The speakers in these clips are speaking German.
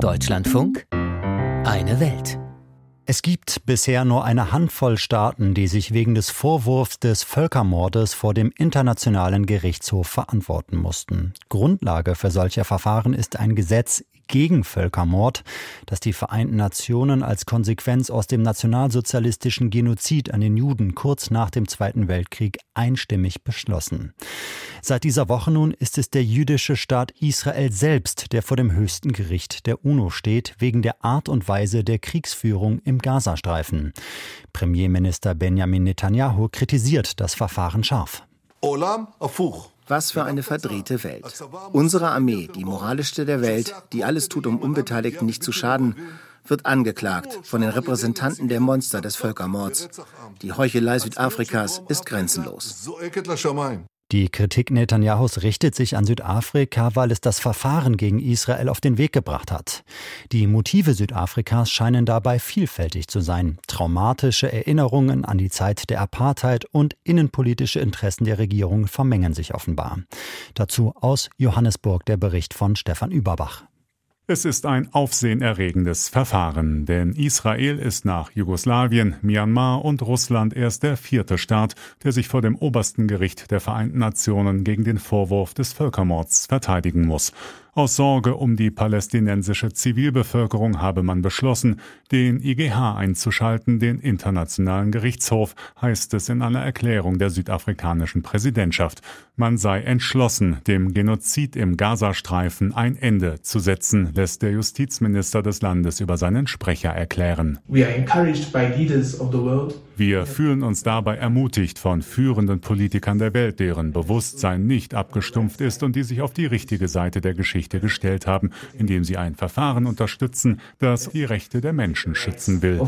Deutschlandfunk Eine Welt. Es gibt bisher nur eine Handvoll Staaten, die sich wegen des Vorwurfs des Völkermordes vor dem Internationalen Gerichtshof verantworten mussten. Grundlage für solche Verfahren ist ein Gesetz gegen Völkermord, das die Vereinten Nationen als Konsequenz aus dem nationalsozialistischen Genozid an den Juden kurz nach dem Zweiten Weltkrieg einstimmig beschlossen. Seit dieser Woche nun ist es der jüdische Staat Israel selbst, der vor dem höchsten Gericht der UNO steht, wegen der Art und Weise der Kriegsführung im Gazastreifen. Premierminister Benjamin Netanyahu kritisiert das Verfahren scharf. Olam afuch. Was für eine verdrehte Welt. Unsere Armee, die moralischste der Welt, die alles tut, um Unbeteiligten nicht zu schaden, wird angeklagt von den Repräsentanten der Monster des Völkermords. Die Heuchelei Südafrikas ist grenzenlos. Die Kritik Netanyahus richtet sich an Südafrika, weil es das Verfahren gegen Israel auf den Weg gebracht hat. Die Motive Südafrikas scheinen dabei vielfältig zu sein. Traumatische Erinnerungen an die Zeit der Apartheid und innenpolitische Interessen der Regierung vermengen sich offenbar. Dazu aus Johannesburg der Bericht von Stefan Überbach. Es ist ein aufsehenerregendes Verfahren, denn Israel ist nach Jugoslawien, Myanmar und Russland erst der vierte Staat, der sich vor dem obersten Gericht der Vereinten Nationen gegen den Vorwurf des Völkermords verteidigen muss. Aus Sorge um die palästinensische Zivilbevölkerung habe man beschlossen, den IGH einzuschalten, den Internationalen Gerichtshof, heißt es in einer Erklärung der südafrikanischen Präsidentschaft. Man sei entschlossen, dem Genozid im Gazastreifen ein Ende zu setzen, lässt der Justizminister des Landes über seinen Sprecher erklären. Wir fühlen uns dabei ermutigt von führenden Politikern der Welt, deren Bewusstsein nicht abgestumpft ist und die sich auf die richtige Seite der Geschichte gestellt haben, indem sie ein Verfahren unterstützen, das die Rechte der Menschen schützen will.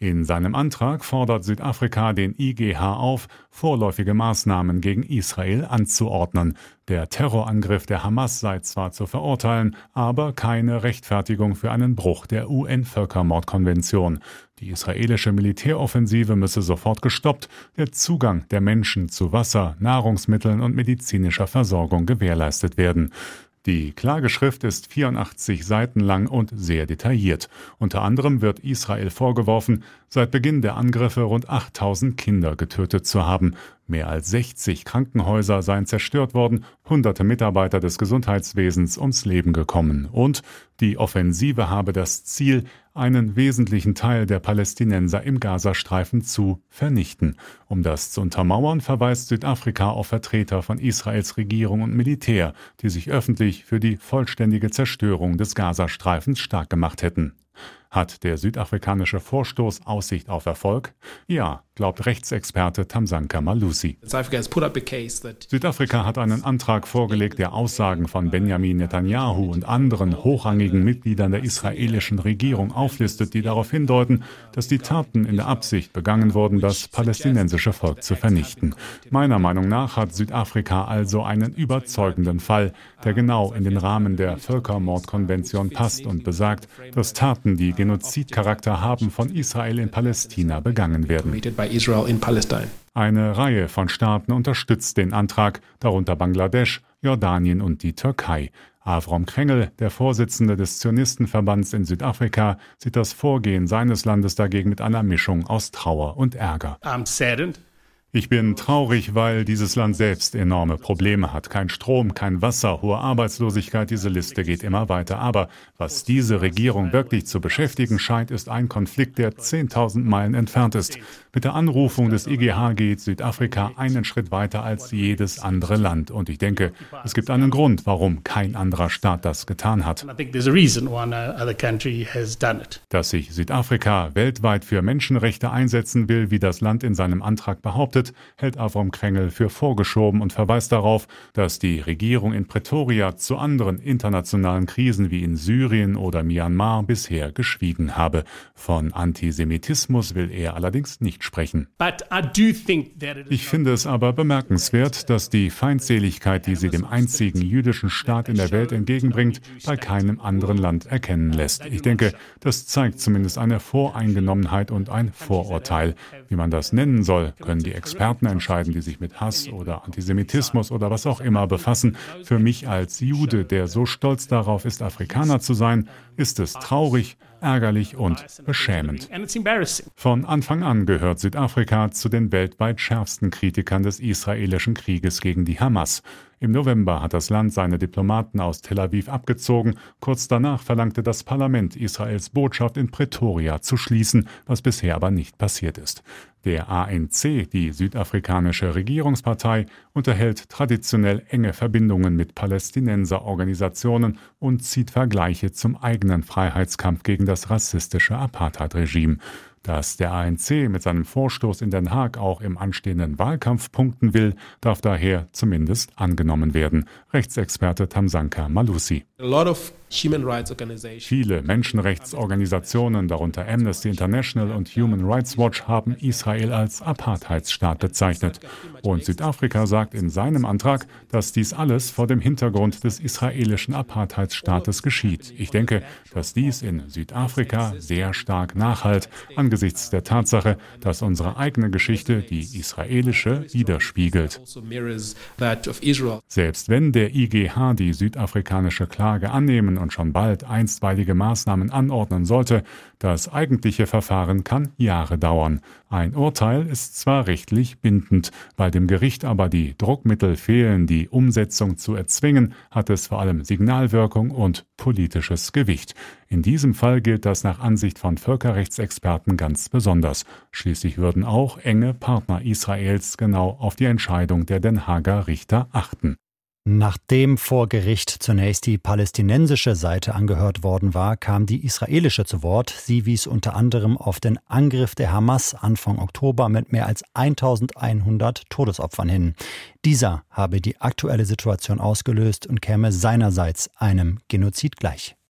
In seinem Antrag fordert Südafrika den IGH auf, vorläufige Maßnahmen gegen Israel anzuordnen. Der Terrorangriff der Hamas sei zwar zu verurteilen, aber keine Rechtfertigung für einen Bruch der UN-Völkermordkonvention. Die israelische Militäroffensive müsse sofort gestoppt, der Zugang der Menschen zu Wasser, Nahrungsmitteln und medizinischer Versorgung gewährleistet werden. Die Klageschrift ist 84 Seiten lang und sehr detailliert. Unter anderem wird Israel vorgeworfen, seit Beginn der Angriffe rund 8000 Kinder getötet zu haben. Mehr als 60 Krankenhäuser seien zerstört worden, hunderte Mitarbeiter des Gesundheitswesens ums Leben gekommen. Und die Offensive habe das Ziel, einen wesentlichen Teil der Palästinenser im Gazastreifen zu vernichten. Um das zu untermauern, verweist Südafrika auf Vertreter von Israels Regierung und Militär, die sich öffentlich für die vollständige Zerstörung des Gazastreifens stark gemacht hätten. Hat der südafrikanische Vorstoß Aussicht auf Erfolg? Ja, glaubt Rechtsexperte Tamsanka Malusi. Südafrika hat einen Antrag vorgelegt, der Aussagen von Benjamin Netanyahu und anderen hochrangigen Mitgliedern der israelischen Regierung auflistet, die darauf hindeuten, dass die Taten in der Absicht begangen wurden, das palästinensische Volk zu vernichten. Meiner Meinung nach hat Südafrika also einen überzeugenden Fall, der genau in den Rahmen der Völkermordkonvention passt und besagt, dass Taten, die Genozidcharakter haben, von Israel in Palästina begangen werden. Eine Reihe von Staaten unterstützt den Antrag, darunter Bangladesch, Jordanien und die Türkei. Avrom Krengel, der Vorsitzende des Zionistenverbands in Südafrika, sieht das Vorgehen seines Landes dagegen mit einer Mischung aus Trauer und Ärger. I'm saddened ich bin traurig, weil dieses Land selbst enorme Probleme hat. Kein Strom, kein Wasser, hohe Arbeitslosigkeit, diese Liste geht immer weiter. Aber was diese Regierung wirklich zu beschäftigen scheint, ist ein Konflikt, der 10.000 Meilen entfernt ist. Mit der Anrufung des IGH geht Südafrika einen Schritt weiter als jedes andere Land. Und ich denke, es gibt einen Grund, warum kein anderer Staat das getan hat. Dass sich Südafrika weltweit für Menschenrechte einsetzen will, wie das Land in seinem Antrag behauptet, betrachtet, hält Avrom Krengel für vorgeschoben und verweist darauf, dass die Regierung in Pretoria zu anderen internationalen Krisen wie in Syrien oder Myanmar bisher geschwiegen habe. Von Antisemitismus will er allerdings nicht sprechen. Ich finde es aber bemerkenswert, dass die Feindseligkeit, die sie dem einzigen jüdischen Staat in der Welt entgegenbringt, bei keinem anderen Land erkennen lässt. Ich denke, das zeigt zumindest eine Voreingenommenheit und ein Vorurteil. Wie man das nennen soll, können die Experten Experten entscheiden, die sich mit Hass oder Antisemitismus oder was auch immer befassen. Für mich als Jude, der so stolz darauf ist, Afrikaner zu sein, ist es traurig, ärgerlich und beschämend. Von Anfang an gehört Südafrika zu den weltweit schärfsten Kritikern des israelischen Krieges gegen die Hamas. Im November hat das Land seine Diplomaten aus Tel Aviv abgezogen. Kurz danach verlangte das Parlament, Israels Botschaft in Pretoria zu schließen, was bisher aber nicht passiert ist. Der ANC, die südafrikanische Regierungspartei, unterhält traditionell enge Verbindungen mit Palästinenserorganisationen und zieht Vergleiche zum eigenen Freiheitskampf gegen das rassistische Apartheid-Regime. Dass der ANC mit seinem Vorstoß in Den Haag auch im anstehenden Wahlkampf punkten will, darf daher zumindest angenommen werden. Rechtsexperte Tamsanka Malusi. Viele Menschenrechtsorganisationen, darunter Amnesty International und Human Rights Watch, haben Israel als Apartheidsstaat bezeichnet. Und Südafrika sagt in seinem Antrag, dass dies alles vor dem Hintergrund des israelischen Apartheidsstaates geschieht. Ich denke, dass dies in Südafrika sehr stark nachhalt, angesichts der Tatsache, dass unsere eigene Geschichte die israelische widerspiegelt. Selbst wenn der IGH die südafrikanische Klage annehmen und schon bald einstweilige Maßnahmen anordnen sollte, das eigentliche Verfahren kann Jahre dauern. Ein Urteil ist zwar rechtlich bindend, weil dem Gericht aber die Druckmittel fehlen, die Umsetzung zu erzwingen, hat es vor allem Signalwirkung und politisches Gewicht. In diesem Fall gilt das nach Ansicht von Völkerrechtsexperten ganz besonders. Schließlich würden auch enge Partner Israels genau auf die Entscheidung der Den Haager Richter achten. Nachdem vor Gericht zunächst die palästinensische Seite angehört worden war, kam die israelische zu Wort. Sie wies unter anderem auf den Angriff der Hamas Anfang Oktober mit mehr als 1100 Todesopfern hin. Dieser habe die aktuelle Situation ausgelöst und käme seinerseits einem Genozid gleich.